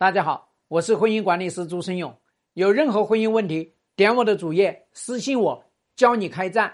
大家好，我是婚姻管理师朱生勇。有任何婚姻问题，点我的主页私信我，教你开战。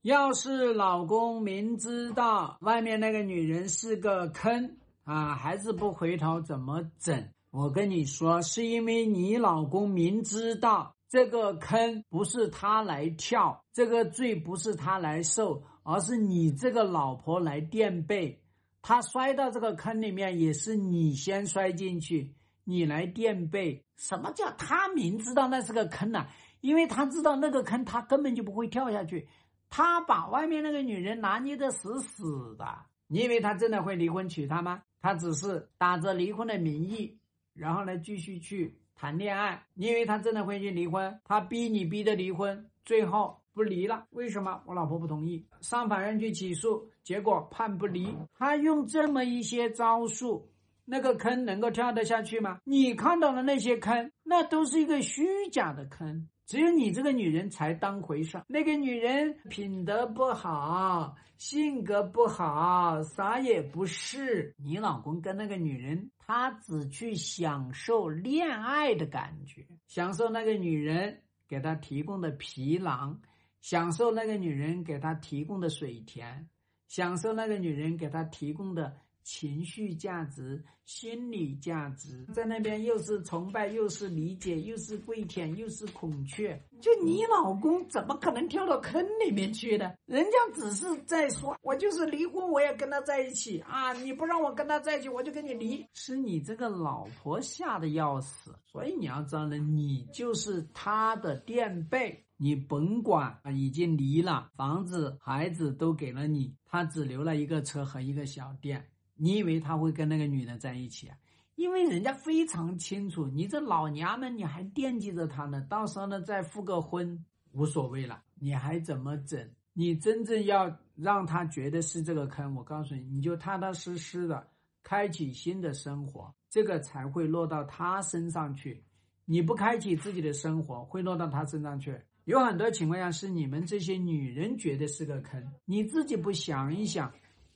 要是老公明知道外面那个女人是个坑啊，还是不回头，怎么整？我跟你说，是因为你老公明知道这个坑不是他来跳，这个罪不是他来受，而是你这个老婆来垫背。他摔到这个坑里面，也是你先摔进去，你来垫背。什么叫他明知道那是个坑呢？因为他知道那个坑，他根本就不会跳下去。他把外面那个女人拿捏的死死的。你以为他真的会离婚娶她吗？他只是打着离婚的名义，然后呢继续去谈恋爱。你以为他真的会去离婚？他逼你逼的离婚，最后。不离了，为什么？我老婆不同意，上法院去起诉，结果判不离。他用这么一些招数，那个坑能够跳得下去吗？你看到的那些坑，那都是一个虚假的坑，只有你这个女人才当回事。那个女人品德不好，性格不好，啥也不是。你老公跟那个女人，他只去享受恋爱的感觉，享受那个女人给他提供的皮囊。享受那个女人给他提供的水田，享受那个女人给他提供的情绪价值、心理价值，在那边又是崇拜，又是理解，又是跪舔，又是孔雀。就你老公怎么可能跳到坑里面去呢？人家只是在说，我就是离婚，我也跟他在一起啊！你不让我跟他在一起，我就跟你离。是你这个老婆吓得要死，所以你要知道呢，你就是他的垫背。你甭管啊，已经离了，房子、孩子都给了你，他只留了一个车和一个小店。你以为他会跟那个女的在一起啊？因为人家非常清楚，你这老娘们你还惦记着他呢，到时候呢再复个婚无所谓了，你还怎么整？你真正要让他觉得是这个坑，我告诉你，你就踏踏实实的开启新的生活，这个才会落到他身上去。你不开启自己的生活，会落到他身上去。有很多情况下是你们这些女人觉得是个坑，你自己不想一想，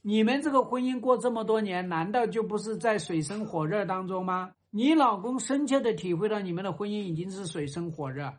你们这个婚姻过这么多年，难道就不是在水深火热当中吗？你老公深切的体会到你们的婚姻已经是水深火热，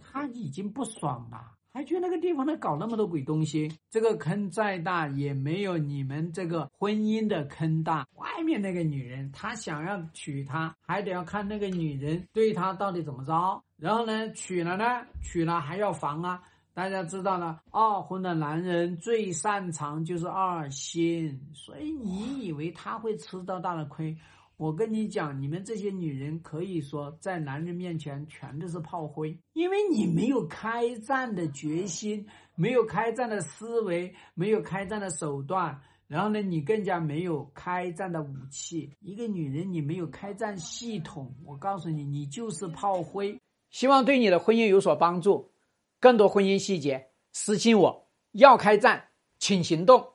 他已经不爽了。还去那个地方呢，搞那么多鬼东西？这个坑再大也没有你们这个婚姻的坑大。外面那个女人，他想要娶她，还得要看那个女人对他到底怎么着。然后呢，娶了呢，娶了还要防啊。大家知道了，二婚的男人最擅长就是二心，所以你以为他会吃到大的亏？我跟你讲，你们这些女人可以说在男人面前全都是炮灰，因为你没有开战的决心，没有开战的思维，没有开战的手段，然后呢，你更加没有开战的武器。一个女人，你没有开战系统，我告诉你，你就是炮灰。希望对你的婚姻有所帮助。更多婚姻细节，私信我。要开战，请行动。